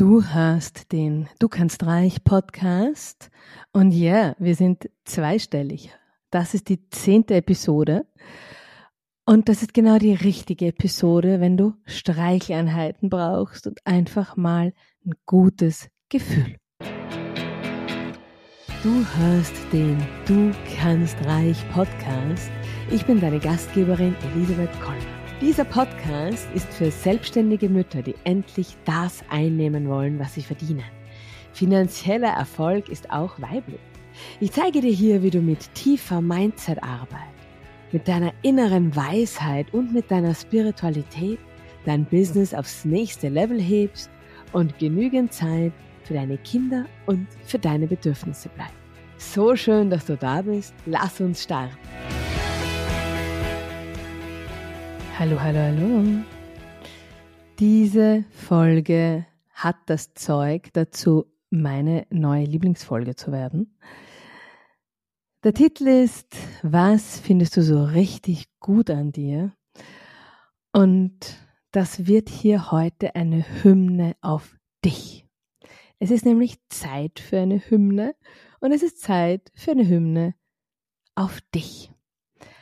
Du hörst den Du kannst reich Podcast und ja, yeah, wir sind zweistellig. Das ist die zehnte Episode und das ist genau die richtige Episode, wenn du Streicheleinheiten brauchst und einfach mal ein gutes Gefühl. Du hörst den Du kannst reich Podcast. Ich bin deine Gastgeberin Elisabeth Kollmann. Dieser Podcast ist für selbstständige Mütter, die endlich das einnehmen wollen, was sie verdienen. Finanzieller Erfolg ist auch weiblich. Ich zeige dir hier, wie du mit tiefer Mindset-Arbeit, mit deiner inneren Weisheit und mit deiner Spiritualität dein Business aufs nächste Level hebst und genügend Zeit für deine Kinder und für deine Bedürfnisse bleibt. So schön, dass du da bist. Lass uns starten. Hallo, hallo, hallo. Diese Folge hat das Zeug dazu, meine neue Lieblingsfolge zu werden. Der Titel ist Was findest du so richtig gut an dir? Und das wird hier heute eine Hymne auf dich. Es ist nämlich Zeit für eine Hymne und es ist Zeit für eine Hymne auf dich.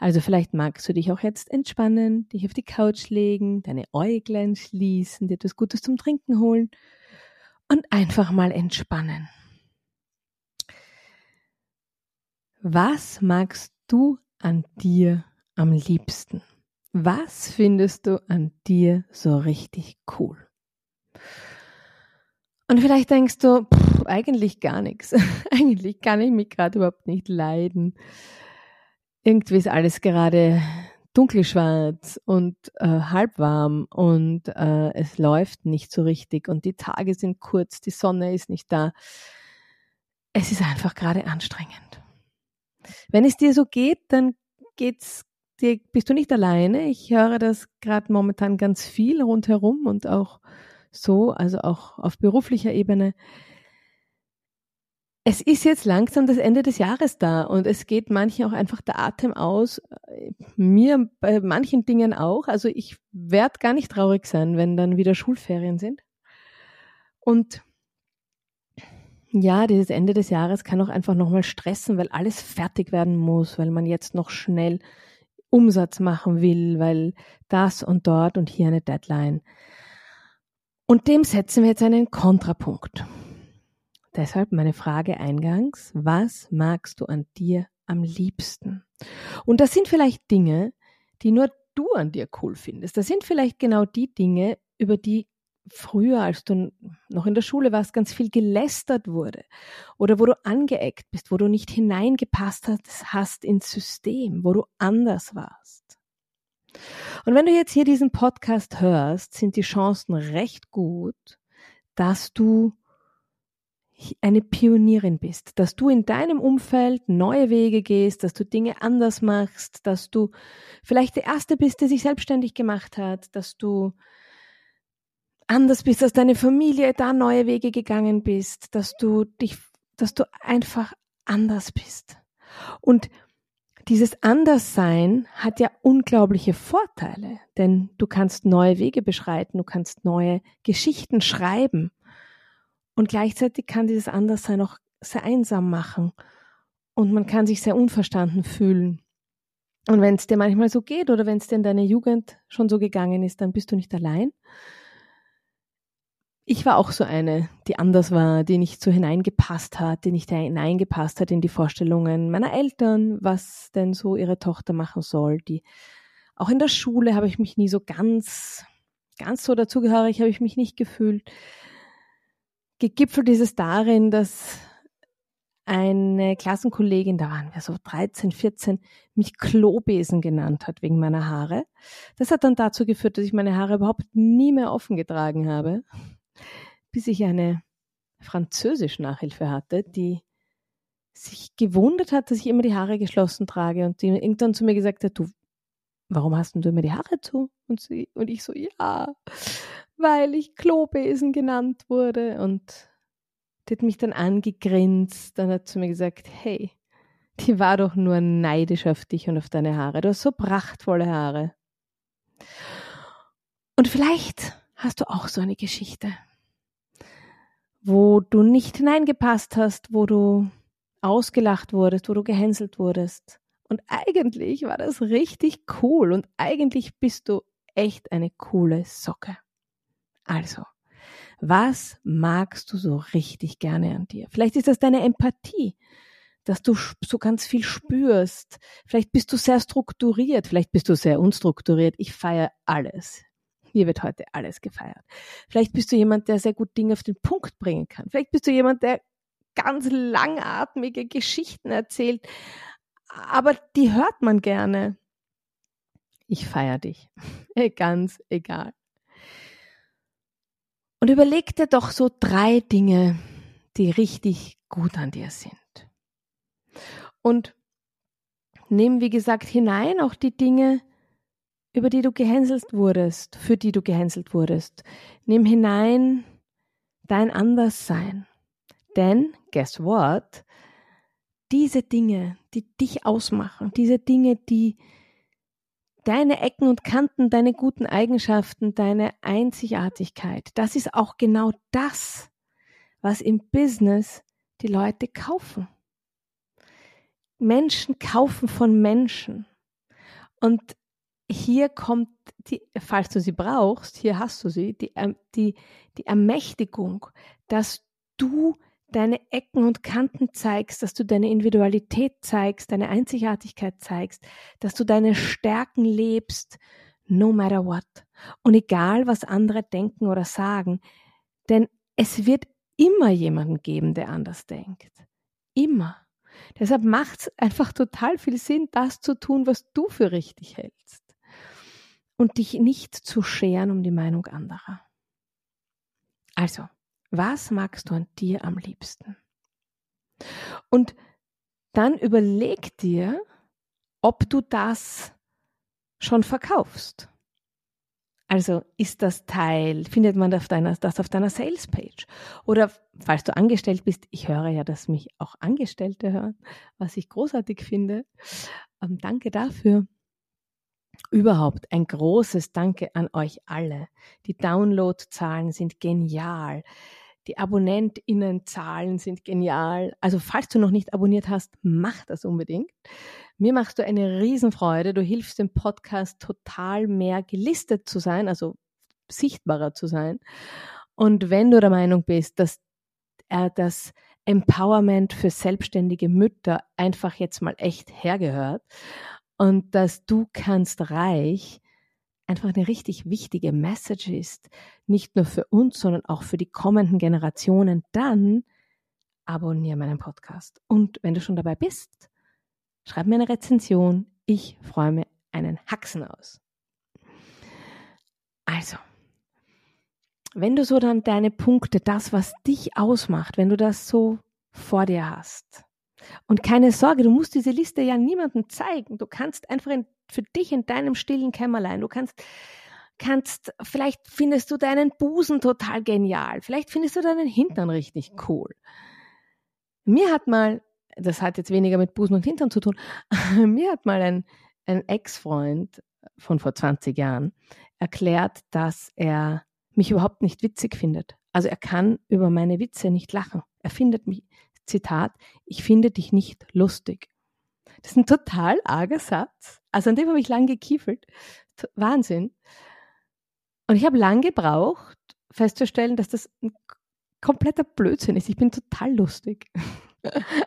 Also vielleicht magst du dich auch jetzt entspannen, dich auf die Couch legen, deine Äuglein schließen, dir etwas Gutes zum Trinken holen und einfach mal entspannen. Was magst du an dir am liebsten? Was findest du an dir so richtig cool? Und vielleicht denkst du, pff, eigentlich gar nichts. eigentlich kann ich mich gerade überhaupt nicht leiden irgendwie ist alles gerade dunkelschwarz und äh, halbwarm und äh, es läuft nicht so richtig und die Tage sind kurz, die Sonne ist nicht da. Es ist einfach gerade anstrengend. Wenn es dir so geht, dann geht's dir, bist du nicht alleine. Ich höre das gerade momentan ganz viel rundherum und auch so, also auch auf beruflicher Ebene. Es ist jetzt langsam das Ende des Jahres da und es geht manchen auch einfach der Atem aus. Mir bei manchen Dingen auch. Also ich werde gar nicht traurig sein, wenn dann wieder Schulferien sind. Und ja, dieses Ende des Jahres kann auch einfach nochmal stressen, weil alles fertig werden muss, weil man jetzt noch schnell Umsatz machen will, weil das und dort und hier eine Deadline. Und dem setzen wir jetzt einen Kontrapunkt. Deshalb meine Frage eingangs, was magst du an dir am liebsten? Und das sind vielleicht Dinge, die nur du an dir cool findest. Das sind vielleicht genau die Dinge, über die früher, als du noch in der Schule warst, ganz viel gelästert wurde oder wo du angeeckt bist, wo du nicht hineingepasst hast ins System, wo du anders warst. Und wenn du jetzt hier diesen Podcast hörst, sind die Chancen recht gut, dass du eine Pionierin bist, dass du in deinem Umfeld neue Wege gehst, dass du Dinge anders machst, dass du vielleicht der Erste bist, der sich selbstständig gemacht hat, dass du anders bist, dass deine Familie da neue Wege gegangen bist, dass du dich, dass du einfach anders bist. Und dieses Anderssein hat ja unglaubliche Vorteile, denn du kannst neue Wege beschreiten, du kannst neue Geschichten schreiben. Und gleichzeitig kann dieses Anderssein auch sehr einsam machen. Und man kann sich sehr unverstanden fühlen. Und wenn es dir manchmal so geht oder wenn es dir in deiner Jugend schon so gegangen ist, dann bist du nicht allein. Ich war auch so eine, die anders war, die nicht so hineingepasst hat, die nicht hineingepasst hat in die Vorstellungen meiner Eltern, was denn so ihre Tochter machen soll. Die auch in der Schule habe ich mich nie so ganz, ganz so dazugehörig habe ich mich nicht gefühlt gegipfelt ist es darin, dass eine Klassenkollegin, da waren wir so 13, 14, mich Klobesen genannt hat wegen meiner Haare. Das hat dann dazu geführt, dass ich meine Haare überhaupt nie mehr offen getragen habe, bis ich eine Französisch-Nachhilfe hatte, die sich gewundert hat, dass ich immer die Haare geschlossen trage und die irgendwann zu mir gesagt hat, du, warum hast du immer die Haare zu? Und, sie, und ich so, ja, weil ich Klobesen genannt wurde. Und die hat mich dann angegrinst. Dann hat sie mir gesagt, hey, die war doch nur neidisch auf dich und auf deine Haare. Du hast so prachtvolle Haare. Und vielleicht hast du auch so eine Geschichte. wo du nicht hineingepasst hast, wo du ausgelacht wurdest, wo du gehänselt wurdest. Und eigentlich war das richtig cool und eigentlich bist du echt eine coole Socke. Also, was magst du so richtig gerne an dir? Vielleicht ist das deine Empathie, dass du so ganz viel spürst. Vielleicht bist du sehr strukturiert, vielleicht bist du sehr unstrukturiert. Ich feiere alles. Hier wird heute alles gefeiert. Vielleicht bist du jemand, der sehr gut Dinge auf den Punkt bringen kann. Vielleicht bist du jemand, der ganz langatmige Geschichten erzählt, aber die hört man gerne. Ich feiere dich. Ganz egal. Und überleg dir doch so drei Dinge, die richtig gut an dir sind. Und nimm, wie gesagt, hinein auch die Dinge, über die du gehänselt wurdest, für die du gehänselt wurdest. Nimm hinein dein Anderssein. Denn, guess what? Diese Dinge, die dich ausmachen, diese Dinge, die deine Ecken und Kanten, deine guten Eigenschaften, deine Einzigartigkeit, das ist auch genau das, was im Business die Leute kaufen. Menschen kaufen von Menschen. Und hier kommt die, falls du sie brauchst, hier hast du sie, die, ähm, die, die Ermächtigung, dass du deine Ecken und Kanten zeigst, dass du deine Individualität zeigst, deine Einzigartigkeit zeigst, dass du deine Stärken lebst, no matter what. Und egal, was andere denken oder sagen, denn es wird immer jemanden geben, der anders denkt. Immer. Deshalb macht es einfach total viel Sinn, das zu tun, was du für richtig hältst. Und dich nicht zu scheren um die Meinung anderer. Also, was magst du an dir am liebsten? Und dann überleg dir, ob du das schon verkaufst. Also ist das Teil, findet man auf deiner, das auf deiner Salespage? Oder falls du angestellt bist, ich höre ja, dass mich auch Angestellte hören, was ich großartig finde. Ähm, danke dafür. Überhaupt ein großes Danke an euch alle. Die Downloadzahlen sind genial. Die AbonnentInnenzahlen sind genial. Also falls du noch nicht abonniert hast, mach das unbedingt. Mir machst du eine Riesenfreude. Du hilfst dem Podcast total mehr gelistet zu sein, also sichtbarer zu sein. Und wenn du der Meinung bist, dass er das Empowerment für selbstständige Mütter einfach jetzt mal echt hergehört und dass du kannst reich einfach eine richtig wichtige Message ist, nicht nur für uns, sondern auch für die kommenden Generationen, dann abonniere meinen Podcast. Und wenn du schon dabei bist, schreib mir eine Rezension. Ich freue mir einen Haxen aus. Also, wenn du so dann deine Punkte, das, was dich ausmacht, wenn du das so vor dir hast, und keine Sorge, du musst diese Liste ja niemandem zeigen. Du kannst einfach in, für dich in deinem stillen Kämmerlein, du kannst, kannst, vielleicht findest du deinen Busen total genial. Vielleicht findest du deinen Hintern richtig cool. Mir hat mal, das hat jetzt weniger mit Busen und Hintern zu tun, mir hat mal ein, ein Ex-Freund von vor 20 Jahren erklärt, dass er mich überhaupt nicht witzig findet. Also er kann über meine Witze nicht lachen. Er findet mich, Zitat, ich finde dich nicht lustig. Das ist ein total arger Satz. Also an dem habe ich lang gekiefelt. Wahnsinn. Und ich habe lang gebraucht, festzustellen, dass das ein kompletter Blödsinn ist. Ich bin total lustig.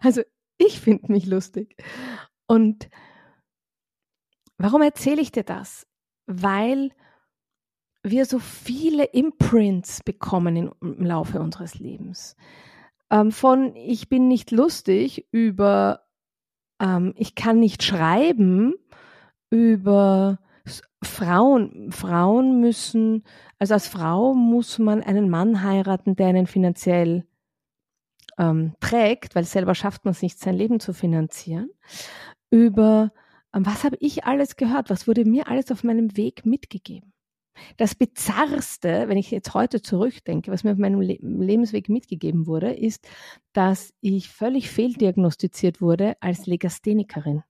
Also ich finde mich lustig. Und warum erzähle ich dir das? Weil wir so viele Imprints bekommen im Laufe unseres Lebens ähm, von ich bin nicht lustig über ähm, ich kann nicht schreiben über Frauen. Frauen müssen, also als Frau muss man einen Mann heiraten, der einen finanziell ähm, trägt, weil selber schafft man es nicht, sein Leben zu finanzieren. Über ähm, was habe ich alles gehört? Was wurde mir alles auf meinem Weg mitgegeben? Das Bizarrste, wenn ich jetzt heute zurückdenke, was mir auf meinem Le Lebensweg mitgegeben wurde, ist, dass ich völlig fehldiagnostiziert wurde als Legasthenikerin.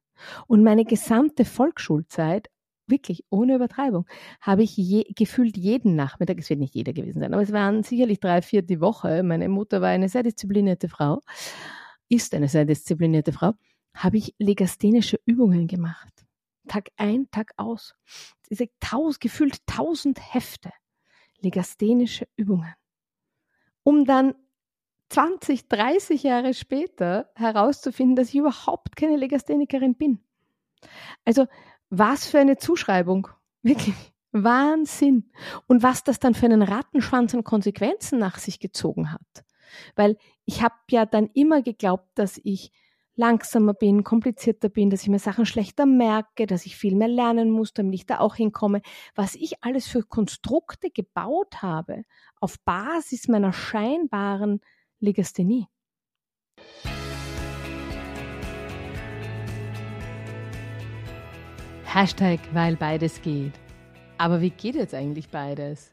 Und meine gesamte Volksschulzeit wirklich ohne Übertreibung, habe ich je, gefühlt jeden Nachmittag, es wird nicht jeder gewesen sein, aber es waren sicherlich drei, vier die Woche. Meine Mutter war eine sehr disziplinierte Frau, ist eine sehr disziplinierte Frau, habe ich legasthenische Übungen gemacht. Tag ein, Tag aus. Diese tausend, gefühlt tausend Hefte legasthenische Übungen. Um dann 20, 30 Jahre später herauszufinden, dass ich überhaupt keine Legasthenikerin bin. Also was für eine Zuschreibung. Wirklich. Wahnsinn. Und was das dann für einen Rattenschwanz an Konsequenzen nach sich gezogen hat. Weil ich habe ja dann immer geglaubt, dass ich langsamer bin, komplizierter bin, dass ich mir Sachen schlechter merke, dass ich viel mehr lernen muss, damit ich da auch hinkomme. Was ich alles für Konstrukte gebaut habe auf Basis meiner scheinbaren Legasthenie. Hashtag, weil beides geht. Aber wie geht jetzt eigentlich beides?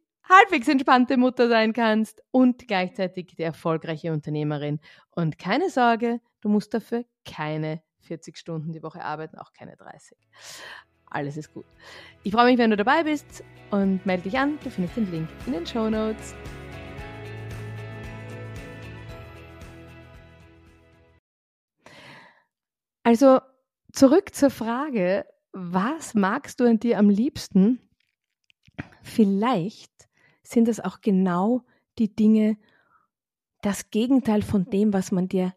halbwegs entspannte Mutter sein kannst und gleichzeitig die erfolgreiche Unternehmerin. Und keine Sorge, du musst dafür keine 40 Stunden die Woche arbeiten, auch keine 30. Alles ist gut. Ich freue mich, wenn du dabei bist und melde dich an. Du findest den Link in den Show Notes. Also zurück zur Frage, was magst du an dir am liebsten? Vielleicht sind es auch genau die Dinge, das Gegenteil von dem, was man dir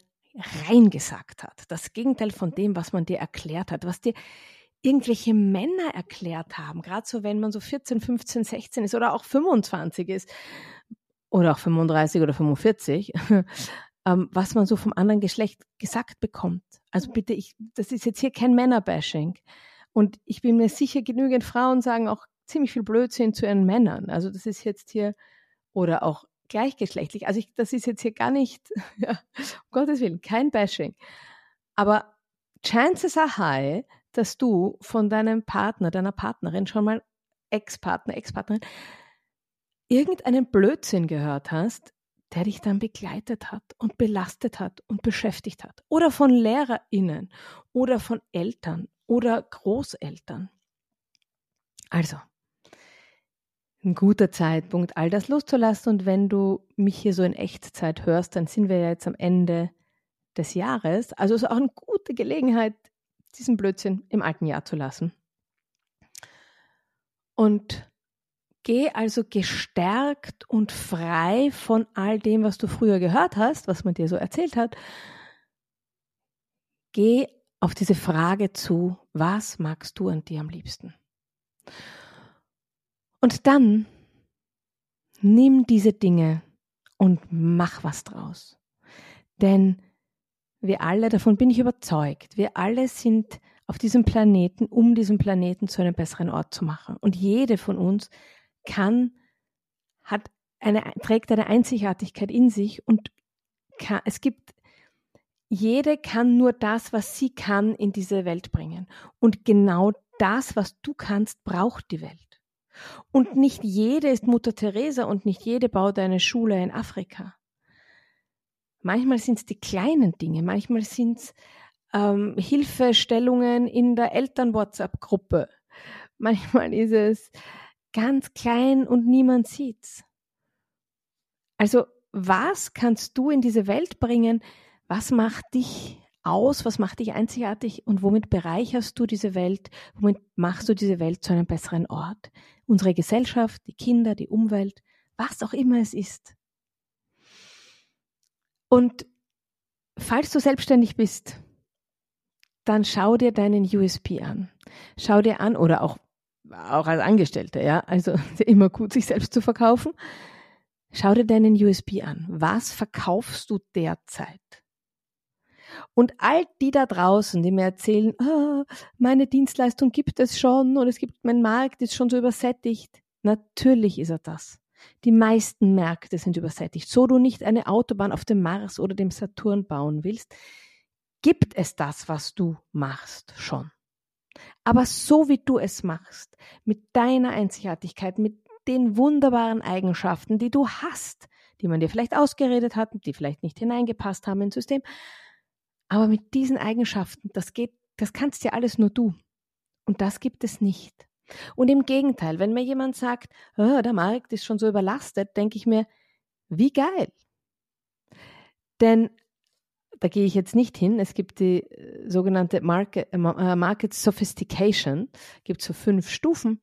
reingesagt hat, das Gegenteil von dem, was man dir erklärt hat, was dir irgendwelche Männer erklärt haben, gerade so, wenn man so 14, 15, 16 ist oder auch 25 ist oder auch 35 oder 45, ähm, was man so vom anderen Geschlecht gesagt bekommt. Also bitte, ich, das ist jetzt hier kein Männerbashing. Und ich bin mir sicher, genügend Frauen sagen auch ziemlich viel Blödsinn zu ihren Männern. Also das ist jetzt hier, oder auch gleichgeschlechtlich. Also ich, das ist jetzt hier gar nicht, ja, um Gottes Willen, kein Bashing. Aber chances are high, dass du von deinem Partner, deiner Partnerin schon mal Ex-Partner, Ex-Partnerin, irgendeinen Blödsinn gehört hast, der dich dann begleitet hat und belastet hat und beschäftigt hat. Oder von LehrerInnen oder von Eltern oder Großeltern. Also, ein guter Zeitpunkt, all das loszulassen. Und wenn du mich hier so in Echtzeit hörst, dann sind wir ja jetzt am Ende des Jahres. Also ist auch eine gute Gelegenheit, diesen Blödsinn im alten Jahr zu lassen. Und Geh also gestärkt und frei von all dem, was du früher gehört hast, was man dir so erzählt hat. Geh auf diese Frage zu, was magst du an dir am liebsten? Und dann nimm diese Dinge und mach was draus. Denn wir alle, davon bin ich überzeugt, wir alle sind auf diesem Planeten, um diesen Planeten zu einem besseren Ort zu machen. Und jede von uns kann, hat eine, trägt eine Einzigartigkeit in sich und kann, es gibt, jede kann nur das, was sie kann, in diese Welt bringen. Und genau das, was du kannst, braucht die Welt. Und nicht jede ist Mutter Teresa und nicht jede baut eine Schule in Afrika. Manchmal sind es die kleinen Dinge, manchmal sind es ähm, Hilfestellungen in der Eltern-WhatsApp-Gruppe. Manchmal ist es ganz klein und niemand sieht's. Also, was kannst du in diese Welt bringen? Was macht dich aus? Was macht dich einzigartig? Und womit bereicherst du diese Welt? Womit machst du diese Welt zu einem besseren Ort? Unsere Gesellschaft, die Kinder, die Umwelt, was auch immer es ist. Und falls du selbstständig bist, dann schau dir deinen USP an. Schau dir an, oder auch auch als Angestellter, ja, also immer gut, sich selbst zu verkaufen. Schau dir deinen USB an. Was verkaufst du derzeit? Und all die da draußen, die mir erzählen, oh, meine Dienstleistung gibt es schon und es gibt, mein Markt ist schon so übersättigt. Natürlich ist er das. Die meisten Märkte sind übersättigt. So du nicht eine Autobahn auf dem Mars oder dem Saturn bauen willst, gibt es das, was du machst, schon. Aber so wie du es machst, mit deiner Einzigartigkeit, mit den wunderbaren Eigenschaften, die du hast, die man dir vielleicht ausgeredet hat, die vielleicht nicht hineingepasst haben ins System, aber mit diesen Eigenschaften, das geht, das kannst ja alles nur du. Und das gibt es nicht. Und im Gegenteil, wenn mir jemand sagt, oh, der Markt ist schon so überlastet, denke ich mir, wie geil. Denn da gehe ich jetzt nicht hin. Es gibt die äh, sogenannte Market, äh, äh, Market Sophistication, gibt so fünf Stufen.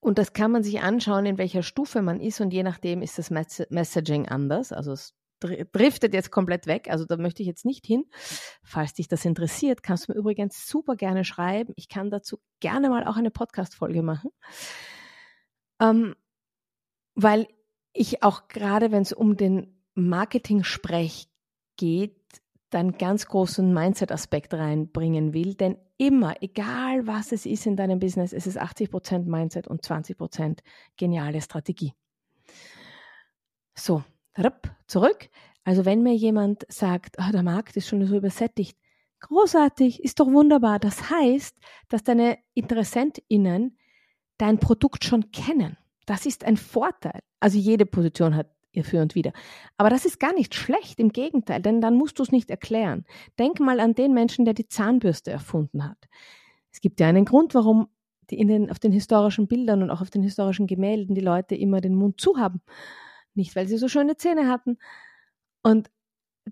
Und das kann man sich anschauen, in welcher Stufe man ist. Und je nachdem ist das Messaging anders. Also es driftet jetzt komplett weg. Also da möchte ich jetzt nicht hin. Falls dich das interessiert, kannst du mir übrigens super gerne schreiben. Ich kann dazu gerne mal auch eine Podcast-Folge machen. Ähm, weil ich auch gerade, wenn es um den Marketing-Sprech geht, dann ganz großen Mindset-Aspekt reinbringen will. Denn immer, egal was es ist in deinem Business, es ist 80% Mindset und 20% geniale Strategie. So, zurück. Also wenn mir jemand sagt, oh, der Markt ist schon so übersättigt, großartig, ist doch wunderbar. Das heißt, dass deine InteressentInnen dein Produkt schon kennen. Das ist ein Vorteil. Also jede Position hat ihr für und wieder. Aber das ist gar nicht schlecht, im Gegenteil, denn dann musst du es nicht erklären. Denk mal an den Menschen, der die Zahnbürste erfunden hat. Es gibt ja einen Grund, warum die in den, auf den historischen Bildern und auch auf den historischen Gemälden die Leute immer den Mund zu haben. Nicht, weil sie so schöne Zähne hatten. Und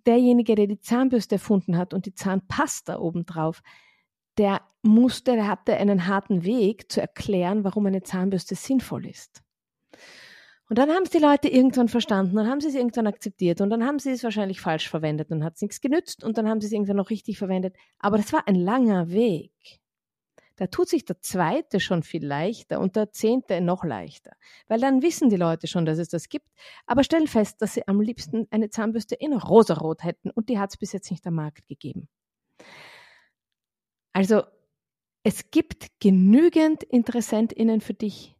derjenige, der die Zahnbürste erfunden hat und die Zahnpasta obendrauf, der musste, der hatte einen harten Weg zu erklären, warum eine Zahnbürste sinnvoll ist. Und dann haben es die Leute irgendwann verstanden, dann haben sie es irgendwann akzeptiert und dann haben sie es wahrscheinlich falsch verwendet und hat es nichts genützt und dann haben sie es irgendwann noch richtig verwendet. Aber das war ein langer Weg. Da tut sich der zweite schon viel leichter und der zehnte noch leichter, weil dann wissen die Leute schon, dass es das gibt, aber stellen fest, dass sie am liebsten eine Zahnbürste in rosarot hätten und die hat es bis jetzt nicht am Markt gegeben. Also es gibt genügend InteressentInnen für dich.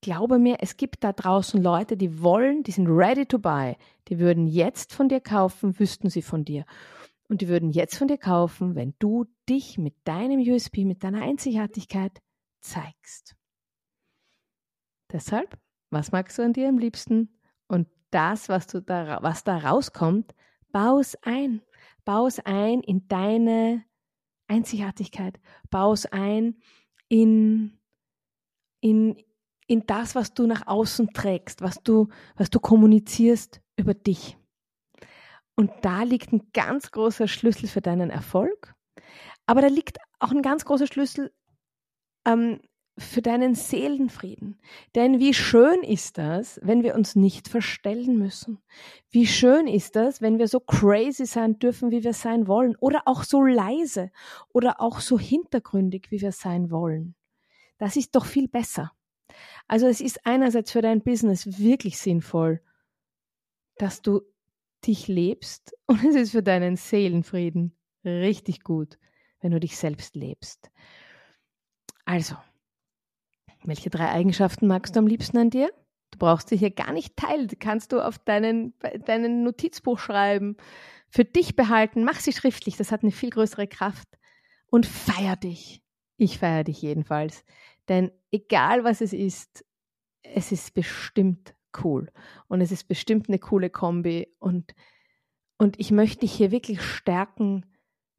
Glaube mir, es gibt da draußen Leute, die wollen, die sind ready to buy. Die würden jetzt von dir kaufen, wüssten sie von dir. Und die würden jetzt von dir kaufen, wenn du dich mit deinem USP, mit deiner Einzigartigkeit zeigst. Deshalb, was magst du an dir am liebsten? Und das, was, du da, was da rauskommt, bau es ein. Bau es ein in deine Einzigartigkeit. Bau es ein in, in, in das, was du nach außen trägst, was du, was du kommunizierst über dich. Und da liegt ein ganz großer Schlüssel für deinen Erfolg. Aber da liegt auch ein ganz großer Schlüssel ähm, für deinen Seelenfrieden. Denn wie schön ist das, wenn wir uns nicht verstellen müssen? Wie schön ist das, wenn wir so crazy sein dürfen, wie wir sein wollen? Oder auch so leise oder auch so hintergründig, wie wir sein wollen? Das ist doch viel besser. Also es ist einerseits für dein Business wirklich sinnvoll, dass du dich lebst und es ist für deinen Seelenfrieden richtig gut, wenn du dich selbst lebst. Also, welche drei Eigenschaften magst du am liebsten an dir? Du brauchst sie hier gar nicht teilen. Kannst du auf deinen, deinen Notizbuch schreiben, für dich behalten. Mach sie schriftlich, das hat eine viel größere Kraft. Und feier dich. Ich feiere dich jedenfalls. Denn egal was es ist, es ist bestimmt cool. Und es ist bestimmt eine coole Kombi. Und, und ich möchte dich hier wirklich stärken,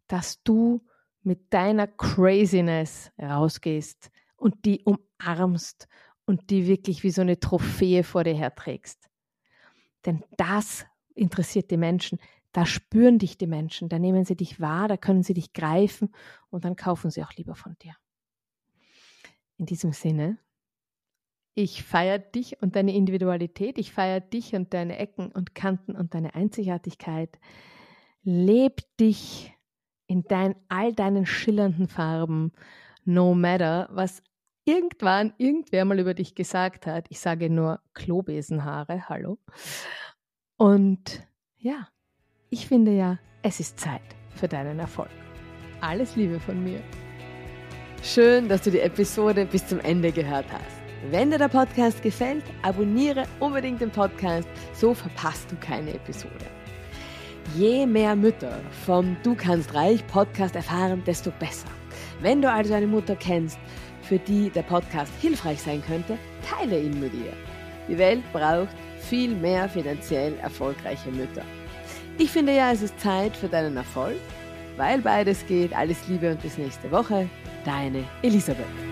dass du mit deiner Craziness rausgehst und die umarmst und die wirklich wie so eine Trophäe vor dir herträgst. Denn das interessiert die Menschen. Da spüren dich die Menschen, da nehmen sie dich wahr, da können sie dich greifen und dann kaufen sie auch lieber von dir. In diesem Sinne ich feiere dich und deine Individualität. Ich feiere dich und deine Ecken und Kanten und deine Einzigartigkeit. Leb dich in dein, all deinen schillernden Farben, no matter, was irgendwann irgendwer mal über dich gesagt hat. Ich sage nur Klobesenhaare, hallo. Und ja, ich finde ja, es ist Zeit für deinen Erfolg. Alles Liebe von mir. Schön, dass du die Episode bis zum Ende gehört hast. Wenn dir der Podcast gefällt, abonniere unbedingt den Podcast, so verpasst du keine Episode. Je mehr Mütter vom Du kannst reich Podcast erfahren, desto besser. Wenn du also eine Mutter kennst, für die der Podcast hilfreich sein könnte, teile ihn mit ihr. Die Welt braucht viel mehr finanziell erfolgreiche Mütter. Ich finde ja, es ist Zeit für deinen Erfolg, weil beides geht. Alles Liebe und bis nächste Woche. Deine Elisabeth.